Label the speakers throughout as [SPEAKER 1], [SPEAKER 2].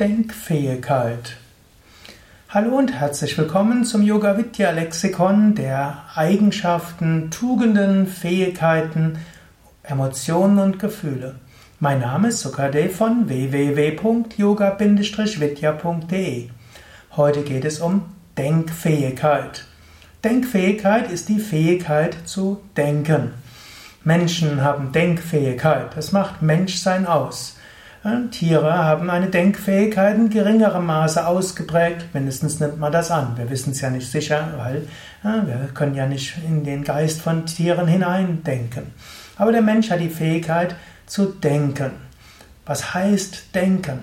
[SPEAKER 1] Denkfähigkeit. Hallo und herzlich willkommen zum Yoga Vidya Lexikon der Eigenschaften, Tugenden, Fähigkeiten, Emotionen und Gefühle. Mein Name ist Sukadev von www.yoga-vidya.de. Heute geht es um Denkfähigkeit. Denkfähigkeit ist die Fähigkeit zu denken. Menschen haben Denkfähigkeit. Das macht Menschsein aus. Tiere haben eine Denkfähigkeit in geringerem Maße ausgeprägt, mindestens nimmt man das an. Wir wissen es ja nicht sicher, weil ja, wir können ja nicht in den Geist von Tieren hineindenken. Aber der Mensch hat die Fähigkeit zu denken. Was heißt denken?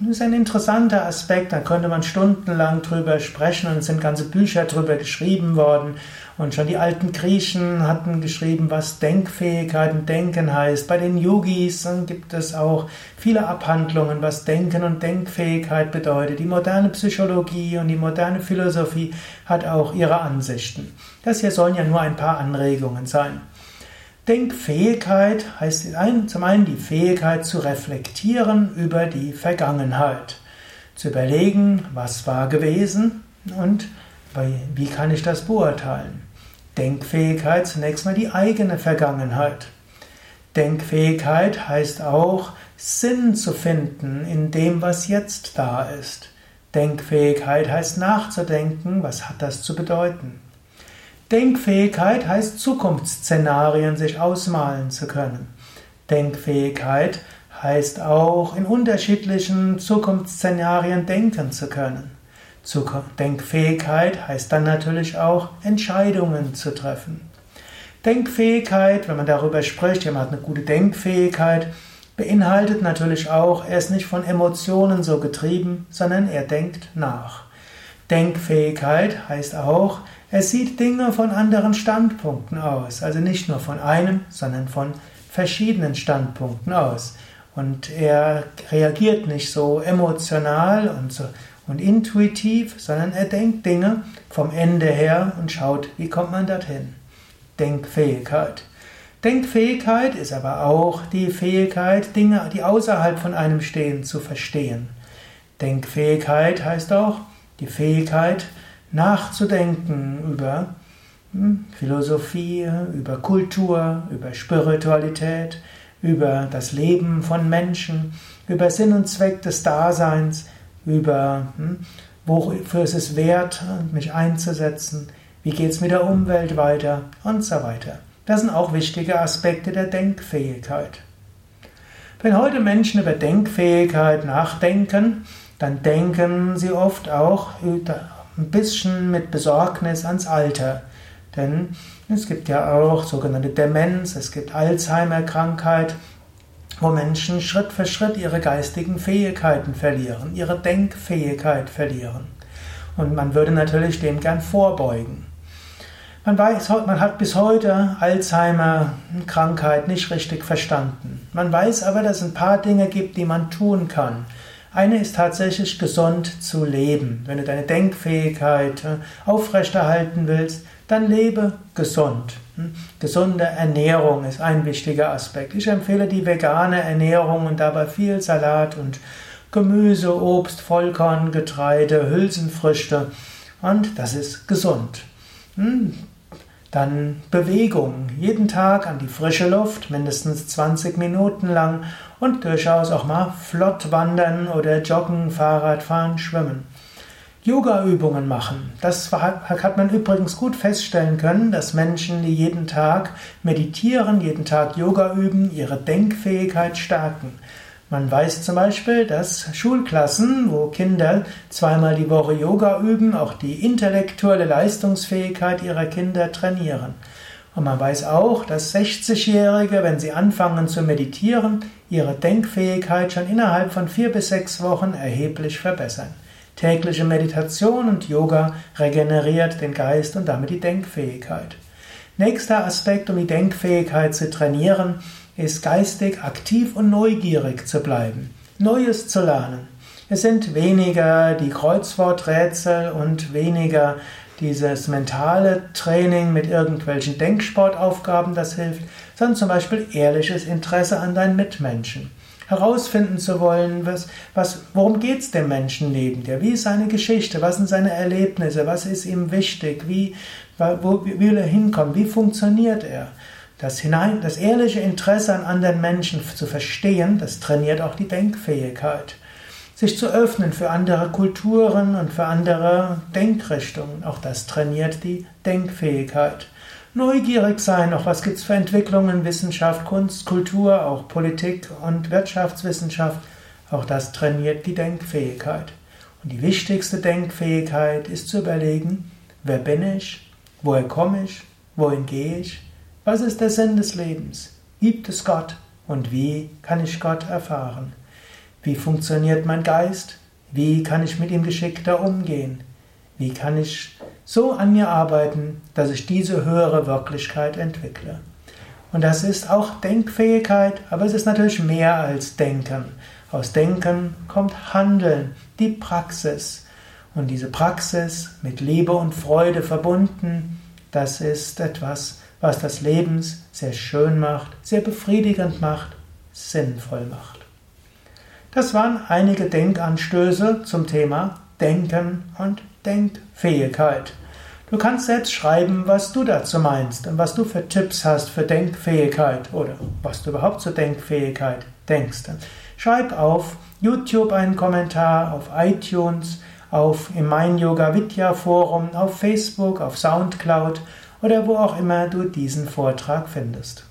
[SPEAKER 1] Das ist ein interessanter Aspekt, da könnte man stundenlang drüber sprechen und es sind ganze Bücher drüber geschrieben worden. Und schon die alten Griechen hatten geschrieben, was Denkfähigkeit und Denken heißt. Bei den Yogis gibt es auch viele Abhandlungen, was Denken und Denkfähigkeit bedeutet. Die moderne Psychologie und die moderne Philosophie hat auch ihre Ansichten. Das hier sollen ja nur ein paar Anregungen sein. Denkfähigkeit heißt zum einen die Fähigkeit zu reflektieren über die Vergangenheit, zu überlegen, was war gewesen und wie kann ich das beurteilen. Denkfähigkeit zunächst mal die eigene Vergangenheit. Denkfähigkeit heißt auch Sinn zu finden in dem, was jetzt da ist. Denkfähigkeit heißt nachzudenken, was hat das zu bedeuten. Denkfähigkeit heißt Zukunftsszenarien sich ausmalen zu können. Denkfähigkeit heißt auch in unterschiedlichen Zukunftsszenarien denken zu können. Denkfähigkeit heißt dann natürlich auch Entscheidungen zu treffen. Denkfähigkeit, wenn man darüber spricht, jemand hat eine gute Denkfähigkeit, beinhaltet natürlich auch, er ist nicht von Emotionen so getrieben, sondern er denkt nach. Denkfähigkeit heißt auch, er sieht Dinge von anderen Standpunkten aus, also nicht nur von einem, sondern von verschiedenen Standpunkten aus. Und er reagiert nicht so emotional und, so, und intuitiv, sondern er denkt Dinge vom Ende her und schaut, wie kommt man dorthin. Denkfähigkeit. Denkfähigkeit ist aber auch die Fähigkeit, Dinge, die außerhalb von einem stehen, zu verstehen. Denkfähigkeit heißt auch die Fähigkeit, nachzudenken über hm, Philosophie, über Kultur, über Spiritualität, über das Leben von Menschen, über Sinn und Zweck des Daseins, über hm, wofür es ist wert, mich einzusetzen, wie geht es mit der Umwelt weiter und so weiter. Das sind auch wichtige Aspekte der Denkfähigkeit. Wenn heute Menschen über Denkfähigkeit nachdenken, dann denken sie oft auch ein bisschen mit Besorgnis ans Alter. Denn es gibt ja auch sogenannte Demenz, es gibt Alzheimer-Krankheit, wo Menschen Schritt für Schritt ihre geistigen Fähigkeiten verlieren, ihre Denkfähigkeit verlieren. Und man würde natürlich dem gern vorbeugen. Man weiß, man hat bis heute Alzheimer-Krankheit nicht richtig verstanden. Man weiß aber, dass es ein paar Dinge gibt, die man tun kann. Eine ist tatsächlich gesund zu leben. Wenn du deine Denkfähigkeit äh, aufrechterhalten willst, dann lebe gesund. Hm? Gesunde Ernährung ist ein wichtiger Aspekt. Ich empfehle die vegane Ernährung und dabei viel Salat und Gemüse, Obst, Vollkorn, Getreide, Hülsenfrüchte und das ist gesund. Dann Bewegung. Jeden Tag an die frische Luft, mindestens 20 Minuten lang und durchaus auch mal flott wandern oder joggen, Fahrrad fahren, schwimmen. Yoga-Übungen machen. Das hat man übrigens gut feststellen können, dass Menschen, die jeden Tag meditieren, jeden Tag Yoga üben, ihre Denkfähigkeit stärken. Man weiß zum Beispiel, dass Schulklassen, wo Kinder zweimal die Woche Yoga üben, auch die intellektuelle Leistungsfähigkeit ihrer Kinder trainieren. Und man weiß auch, dass 60-Jährige, wenn sie anfangen zu meditieren, ihre Denkfähigkeit schon innerhalb von vier bis sechs Wochen erheblich verbessern. Tägliche Meditation und Yoga regeneriert den Geist und damit die Denkfähigkeit. Nächster Aspekt, um die Denkfähigkeit zu trainieren, ist geistig aktiv und neugierig zu bleiben, Neues zu lernen. Es sind weniger die Kreuzworträtsel und weniger dieses mentale Training mit irgendwelchen Denksportaufgaben, das hilft, sondern zum Beispiel ehrliches Interesse an deinen Mitmenschen. herausfinden zu wollen, was, was, worum geht's dem Menschen neben dir? Wie ist seine Geschichte? Was sind seine Erlebnisse? Was ist ihm wichtig? Wie, wo, wie will er hinkommen? Wie funktioniert er? Das, hinein, das ehrliche Interesse an anderen Menschen zu verstehen, das trainiert auch die Denkfähigkeit. Sich zu öffnen für andere Kulturen und für andere Denkrichtungen, auch das trainiert die Denkfähigkeit. Neugierig sein, auch was gibt es für Entwicklungen, Wissenschaft, Kunst, Kultur, auch Politik und Wirtschaftswissenschaft, auch das trainiert die Denkfähigkeit. Und die wichtigste Denkfähigkeit ist zu überlegen, wer bin ich, woher komme ich, wohin gehe ich, was ist der Sinn des Lebens, gibt es Gott und wie kann ich Gott erfahren. Wie funktioniert mein Geist? Wie kann ich mit ihm geschickter umgehen? Wie kann ich so an mir arbeiten, dass ich diese höhere Wirklichkeit entwickle? Und das ist auch Denkfähigkeit, aber es ist natürlich mehr als Denken. Aus Denken kommt Handeln, die Praxis. Und diese Praxis mit Liebe und Freude verbunden, das ist etwas, was das Leben sehr schön macht, sehr befriedigend macht, sinnvoll macht. Das waren einige Denkanstöße zum Thema Denken und Denkfähigkeit. Du kannst selbst schreiben, was du dazu meinst und was du für Tipps hast für Denkfähigkeit oder was du überhaupt zur Denkfähigkeit denkst. Schreib auf YouTube einen Kommentar, auf iTunes, auf im Mein Yoga Vidya Forum, auf Facebook, auf Soundcloud oder wo auch immer du diesen Vortrag findest.